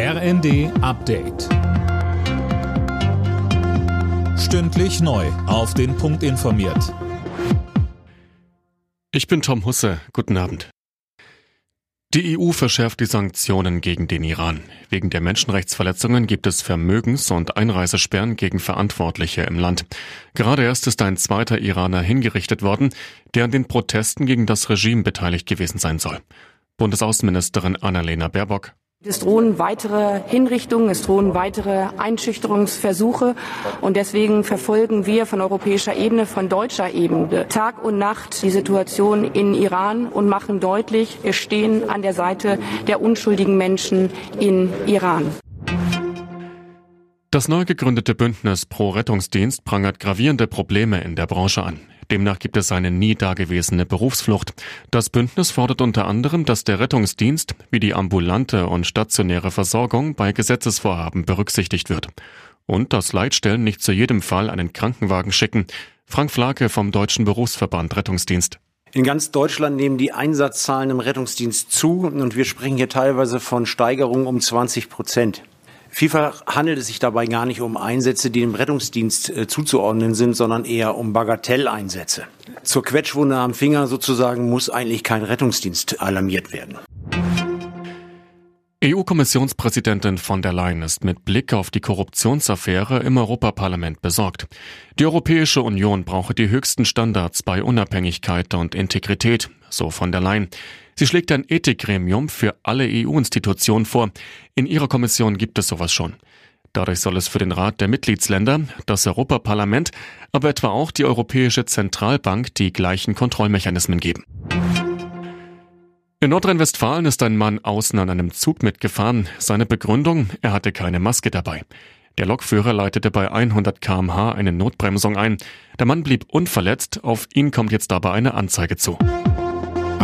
RND Update. Stündlich neu. Auf den Punkt informiert. Ich bin Tom Husse. Guten Abend. Die EU verschärft die Sanktionen gegen den Iran. Wegen der Menschenrechtsverletzungen gibt es Vermögens- und Einreisesperren gegen Verantwortliche im Land. Gerade erst ist ein zweiter Iraner hingerichtet worden, der an den Protesten gegen das Regime beteiligt gewesen sein soll. Bundesaußenministerin Annalena Baerbock. Es drohen weitere Hinrichtungen, es drohen weitere Einschüchterungsversuche und deswegen verfolgen wir von europäischer Ebene, von deutscher Ebene Tag und Nacht die Situation in Iran und machen deutlich, wir stehen an der Seite der unschuldigen Menschen in Iran. Das neu gegründete Bündnis Pro Rettungsdienst prangert gravierende Probleme in der Branche an. Demnach gibt es eine nie dagewesene Berufsflucht. Das Bündnis fordert unter anderem, dass der Rettungsdienst wie die ambulante und stationäre Versorgung bei Gesetzesvorhaben berücksichtigt wird. Und dass Leitstellen nicht zu jedem Fall einen Krankenwagen schicken. Frank Flake vom Deutschen Berufsverband Rettungsdienst. In ganz Deutschland nehmen die Einsatzzahlen im Rettungsdienst zu und wir sprechen hier teilweise von Steigerungen um 20 Prozent. Vielfach handelt es sich dabei gar nicht um Einsätze, die dem Rettungsdienst äh, zuzuordnen sind, sondern eher um Bagatelleinsätze. Zur Quetschwunde am Finger sozusagen muss eigentlich kein Rettungsdienst alarmiert werden. EU-Kommissionspräsidentin von der Leyen ist mit Blick auf die Korruptionsaffäre im Europaparlament besorgt. Die Europäische Union brauche die höchsten Standards bei Unabhängigkeit und Integrität, so von der Leyen. Sie schlägt ein Ethikgremium für alle EU-Institutionen vor. In ihrer Kommission gibt es sowas schon. Dadurch soll es für den Rat der Mitgliedsländer, das Europaparlament, aber etwa auch die Europäische Zentralbank die gleichen Kontrollmechanismen geben. In Nordrhein-Westfalen ist ein Mann außen an einem Zug mitgefahren. Seine Begründung, er hatte keine Maske dabei. Der Lokführer leitete bei 100 kmh eine Notbremsung ein. Der Mann blieb unverletzt, auf ihn kommt jetzt aber eine Anzeige zu.